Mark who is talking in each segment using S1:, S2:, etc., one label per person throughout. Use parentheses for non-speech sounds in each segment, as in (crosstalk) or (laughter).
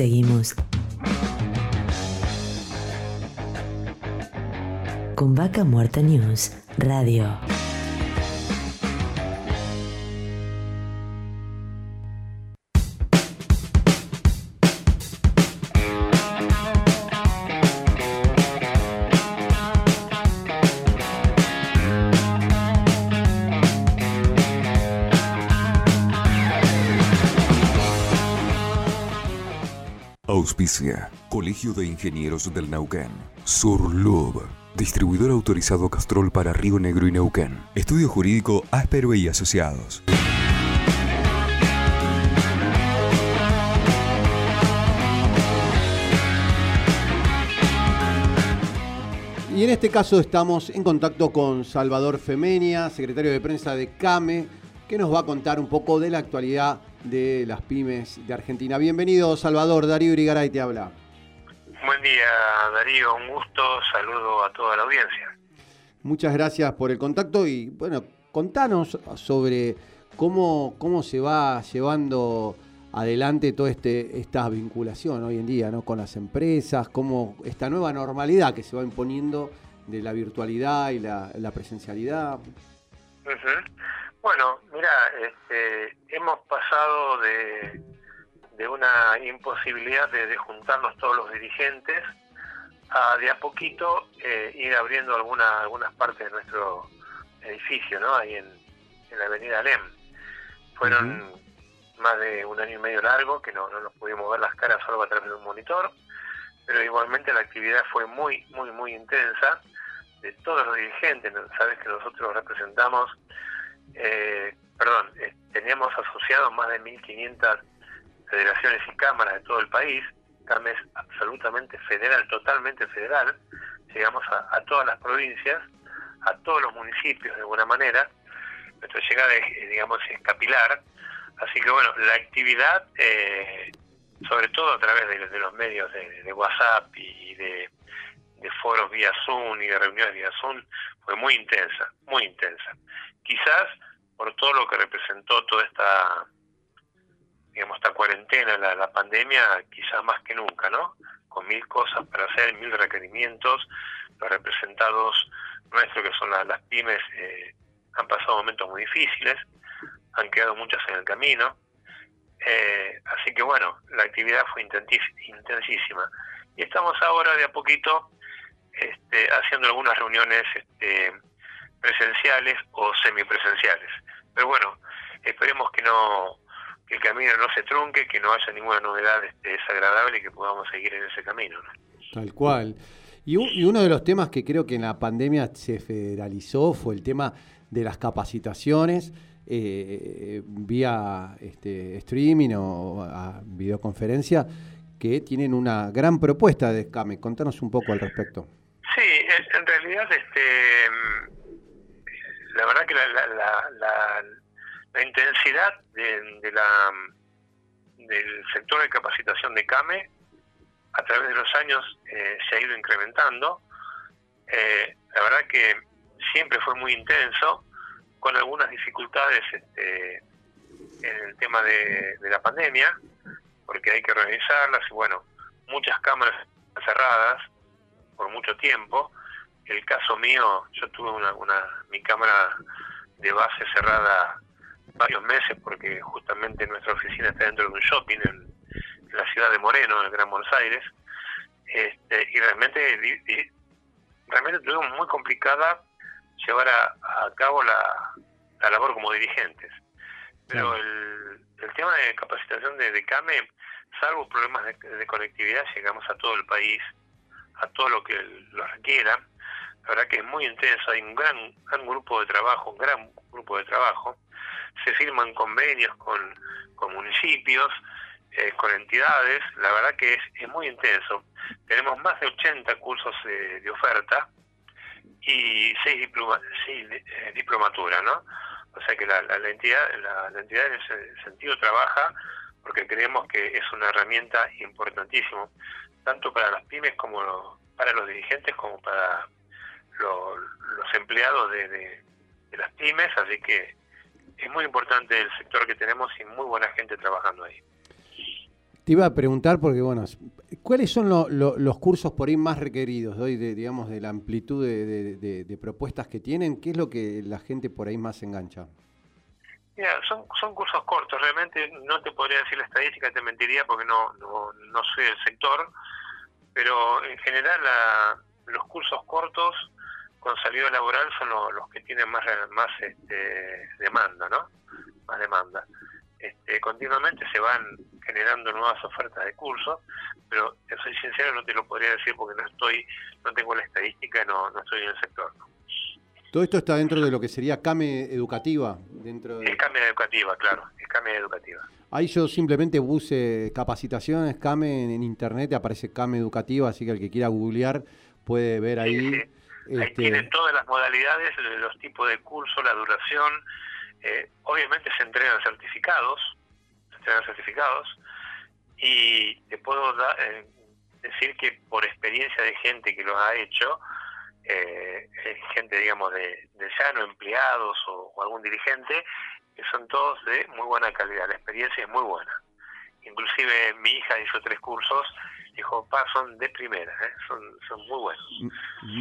S1: Seguimos con Vaca Muerta News Radio.
S2: Auspicia. Colegio de Ingenieros del Neuquén. Surlub. Distribuidor autorizado Castrol para Río Negro y Neuquén. Estudio Jurídico Áspero y Asociados.
S3: Y en este caso estamos en contacto con Salvador Femenia, secretario de prensa de CAME, que nos va a contar un poco de la actualidad de las pymes de Argentina. Bienvenido, Salvador. Darío Irigaray te habla.
S4: Buen día, Darío. Un gusto. Saludo a toda la audiencia.
S3: Muchas gracias por el contacto y, bueno, contanos sobre cómo, cómo se va llevando adelante toda este, esta vinculación hoy en día ¿no? con las empresas, cómo esta nueva normalidad que se va imponiendo de la virtualidad y la, presencialidad.
S4: Bueno, mira, este, hemos pasado de, de una imposibilidad de, juntarnos todos los dirigentes a de a poquito eh, ir abriendo alguna, algunas partes de nuestro edificio, ¿no? Ahí en, en la avenida Alem. Fueron más de un año y medio largo que no, no nos pudimos ver las caras solo a través de un monitor, pero igualmente la actividad fue muy, muy, muy intensa de todos los dirigentes. Sabes que nosotros representamos eh, perdón, eh, teníamos asociados más de 1.500 federaciones y cámaras de todo el país. CAME es absolutamente federal, totalmente federal. Llegamos a, todas las provincias, a todos los municipios de alguna manera. Nuestra llegada es, digamos, es capilar. Así que bueno, la actividad, eh, sobre todo a través de, los medios de, WhatsApp y de, de foros vía Zoom y de reuniones vía Zoom, fue muy intensa, muy intensa. Quizás por todo lo que representó toda esta digamos esta cuarentena, la, pandemia, quizás más que nunca, ¿no? Con mil cosas para hacer, mil requerimientos, los representados nuestros que son las pymes eh, han pasado momentos muy difíciles, han quedado muchas en el camino, eh, así que bueno, la actividad fue intensísima. Y estamos ahora de a poquito este, haciendo algunas reuniones este, presenciales o semipresenciales. Pero bueno, esperemos que no que el camino no se trunque, que no haya ninguna novedad este, desagradable y que podamos seguir en ese camino.
S3: Tal cual. Y, uno de los temas que creo que en la pandemia se federalizó fue el tema de las capacitaciones eh, vía este, streaming o a videoconferencia que tienen una gran propuesta de CAME. Contanos un poco al respecto.
S4: Sí, en realidad este la verdad que la, la, la, intensidad de, la, del sector de capacitación de CAME a través de los años eh, se ha ido incrementando. Eh, la verdad que siempre fue muy intenso, con algunas dificultades este, en el tema de, de la pandemia, porque hay que organizarlas y bueno, muchas cámaras cerradas por mucho tiempo el caso mío, yo tuve una, una mi cámara de base cerrada varios meses porque justamente nuestra oficina está dentro de un shopping en, la ciudad de Moreno, en el Gran Buenos Aires, este, y realmente realmente tuvimos muy complicada llevar a, cabo la, labor como dirigentes. Pero el, el tema de capacitación de, de CAME, salvo problemas de, de, conectividad, llegamos a todo el país, a todo lo que lo requiera. La verdad que es muy intenso, hay un gran, gran grupo de trabajo, un gran grupo de trabajo. Se firman convenios con, con municipios, eh, con entidades, la verdad que es, es muy intenso. Tenemos más de 80 cursos de oferta y seis, diploma, seis eh, diplomaturas, ¿no? O sea que la, la, entidad la, la, entidad en ese sentido trabaja porque creemos que es una herramienta importantísima, tanto para las pymes como para los dirigentes como para los empleados de, las pymes, así que es muy importante el sector que tenemos y muy buena gente trabajando ahí.
S3: Te iba a preguntar porque, bueno, ¿cuáles son los cursos por ahí más requeridos hoy, de, digamos, de la amplitud de, propuestas que tienen? ¿Qué es lo que la gente por ahí más engancha?
S4: Mira, son, son cursos cortos, realmente no te podría decir la estadística, te mentiría porque no, no, no soy del sector, pero en general los cursos cortos con salida laboral son los que tienen más, más este, demanda, ¿no? Más demanda. Este, continuamente se van generando nuevas ofertas de cursos, pero soy sincero, no te lo podría decir porque no estoy, no tengo la estadística, no, no estoy en el sector.
S3: Todo esto está dentro de lo que sería CAME educativa. dentro
S4: de... Es CAME educativa, claro, es CAME educativa.
S3: Ahí yo simplemente puse capacitaciones, CAME en, internet, aparece CAME educativa, así que el que quiera googlear puede ver ahí.
S4: Ahí este... tienen todas las modalidades, los tipos de curso, la duración, eh, obviamente se entregan certificados, se entregan certificados, y te puedo eh, decir que por experiencia de gente que los ha hecho, eh, gente digamos de, de llano, empleados o, algún dirigente, que son todos de muy buena calidad, la experiencia es muy buena. Inclusive mi hija hizo tres cursos, dijo, pa, son de primera, son, son muy buenos.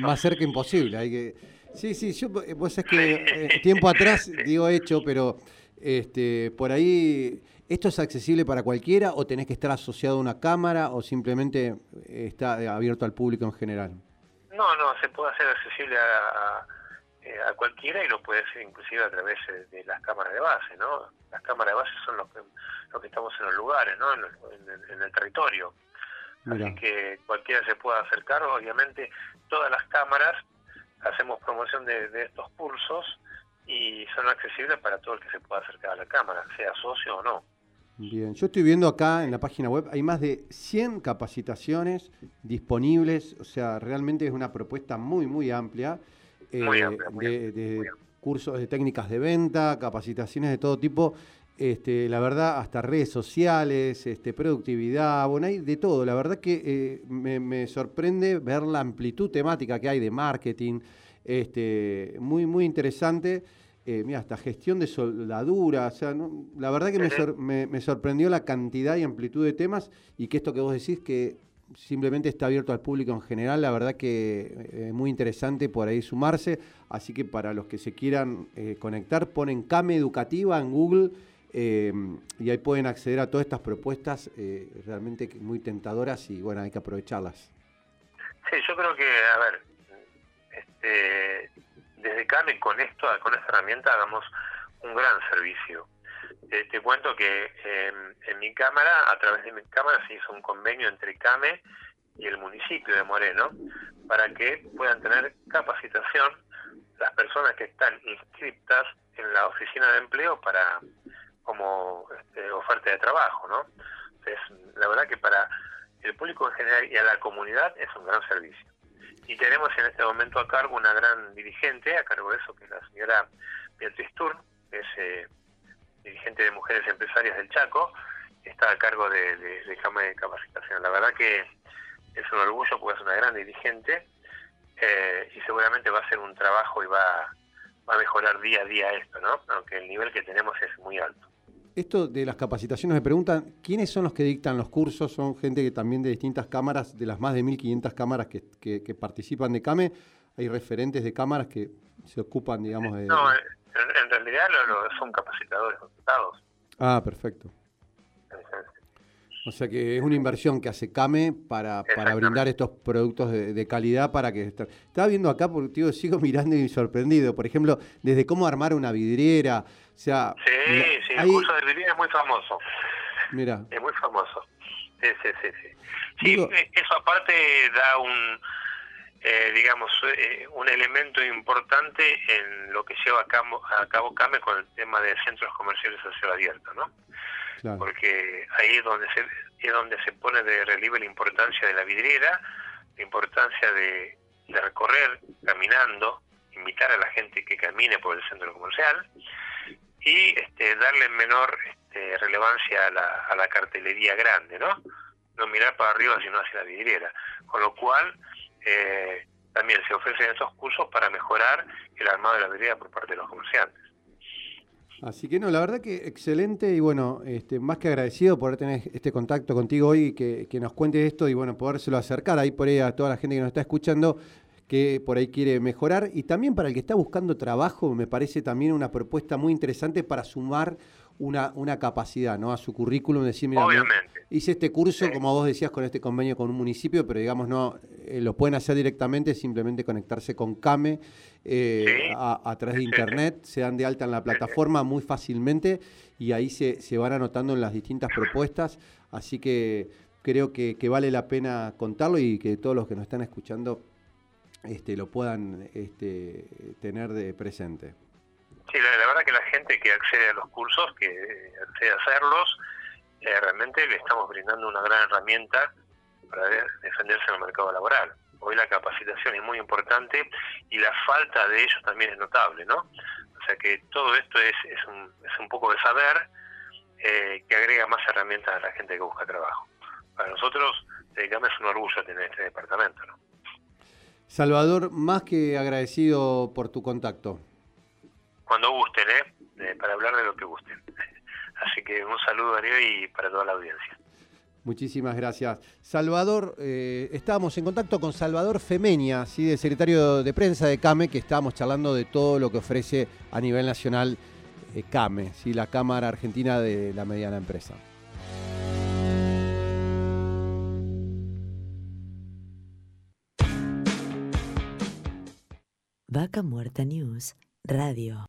S3: Más cerca imposible, hay que Sí, sí, yo, vos es que eh, tiempo atrás digo hecho, pero este, por ahí, ¿esto es accesible para cualquiera o tenés que estar asociado a una cámara o simplemente está abierto al público en general?
S4: No, no, se puede hacer accesible a, a, cualquiera y lo puede hacer inclusive a través de las cámaras de base, ¿no? Las cámaras de base son los que, los que estamos en los lugares, ¿no? En, el territorio. Así que cualquiera se puede acercar, obviamente. Todas las cámaras hacemos promoción de, estos cursos y son accesibles para todo el que se pueda acercar a la cámara, sea socio o no.
S3: Bien, yo estoy viendo acá en la página web, hay más de 100 capacitaciones disponibles, o sea, realmente es una propuesta muy, muy amplia,
S4: eh,
S3: de, cursos de técnicas de venta, capacitaciones de todo tipo, este, la verdad, hasta redes sociales, este, productividad, bueno, hay de todo. La verdad que eh, me, sorprende ver la amplitud temática que hay de marketing, este, muy, muy interesante. Eh, mira, hasta gestión de soldadura, o sea, la verdad que me, me, sorprendió la cantidad y amplitud de temas y que esto que vos decís que simplemente está abierto al público en general, la verdad que es eh, muy interesante por ahí sumarse, así que para los que se quieran conectar, ponen Came Educativa en Google eh, y ahí pueden acceder a todas estas propuestas eh, realmente muy tentadoras y bueno, hay que aprovecharlas.
S4: Sí, yo creo que, a ver, este, desde CAME con esto, con esta herramienta hagamos un gran servicio. te cuento que en mi cámara, a través de mi cámara se hizo un convenio entre CAME y el municipio de Moreno para que puedan tener capacitación las personas que están inscritas en la oficina de empleo para como este, oferta de trabajo, ¿no? Entonces, la verdad que para el público en general y a la comunidad es un gran servicio. Y tenemos en este momento a cargo una gran dirigente, a cargo de eso, que es la señora Beatriz Turn, que es eh, dirigente de Mujeres Empresarias del Chaco, está a cargo de, de, de de Capacitación. La verdad que es un orgullo porque es una gran dirigente eh, y seguramente va a hacer un trabajo y va, va a mejorar día a día esto, ¿no? Aunque el nivel que tenemos es muy alto
S3: esto de las capacitaciones me preguntan, ¿quiénes son los que dictan los cursos? ¿Son gente que también de distintas cámaras, de las más de 1.500 cámaras que, que, participan de CAME? ¿Hay referentes de cámaras que se ocupan, digamos, de...?
S4: No, en, realidad son capacitadores contratados.
S3: Ah, perfecto. O sea que es una inversión que hace CAME para, para brindar estos productos de, calidad para que... Estaba viendo acá, porque tío, sigo mirando y sorprendido. Por ejemplo, desde cómo armar una vidriera. O sea,
S4: sí, sí, el curso de vidriera es muy famoso.
S3: Mira.
S4: Es muy famoso. Sí, sí, sí. Sí, eh, eso aparte da un, eh, digamos, eh, un elemento importante en lo que lleva a cabo, a cabo CAME con el tema de centros comerciales a cielo abierto, ¿no? Porque ahí es donde, se, es donde se pone de relieve la importancia de la vidriera, la importancia de, recorrer caminando, invitar a la gente que camine por el centro comercial y este, darle menor este, relevancia a la, a la cartelería grande, ¿no? No mirar para arriba sino hacia la vidriera. Con lo cual, eh, también se ofrecen estos cursos para mejorar el armado de la vidriera por parte de los comerciantes.
S3: Así que no, la verdad que excelente y bueno, este, más que agradecido por tener este contacto contigo hoy y que, nos cuentes esto y bueno, podérselo acercar ahí por ahí a toda la gente que nos está escuchando que por ahí quiere mejorar. Y también para el que está buscando trabajo me parece también una propuesta muy interesante para sumar una, una capacidad ¿no? a su currículum, decir, mira, hice este curso, como vos decías, con este convenio con un municipio, pero digamos, no eh, lo pueden hacer directamente, simplemente conectarse con CAME eh, a, través de internet, se dan de alta en la plataforma muy fácilmente y ahí se, se van anotando en las distintas propuestas, así que creo que, que vale la pena contarlo y que todos los que nos están escuchando este, lo puedan este, tener de presente.
S4: Sí, la, verdad que la gente que accede a los cursos, que accede a hacerlos, eh, realmente le estamos brindando una gran herramienta para defenderse en el mercado laboral. Hoy la capacitación es muy importante y la falta de ellos también es notable, ¿no? O sea que todo esto es, es, un, es un poco de saber eh, que agrega más herramientas a la gente que busca trabajo. Para nosotros, dedicamos es un orgullo tener este departamento, ¿no?
S3: Salvador, más que agradecido por tu contacto
S4: cuando gusten, ¿eh? para hablar de lo que gusten. (laughs) Así que un saludo, Darío, y para toda la audiencia.
S3: Muchísimas gracias. Salvador, eh, estábamos en contacto con Salvador Femeña, ¿sí? del secretario de prensa de CAME, que estábamos charlando de todo lo que ofrece a nivel nacional eh, CAME, ¿sí? la Cámara Argentina de la Mediana Empresa.
S1: Vaca Muerta News Radio.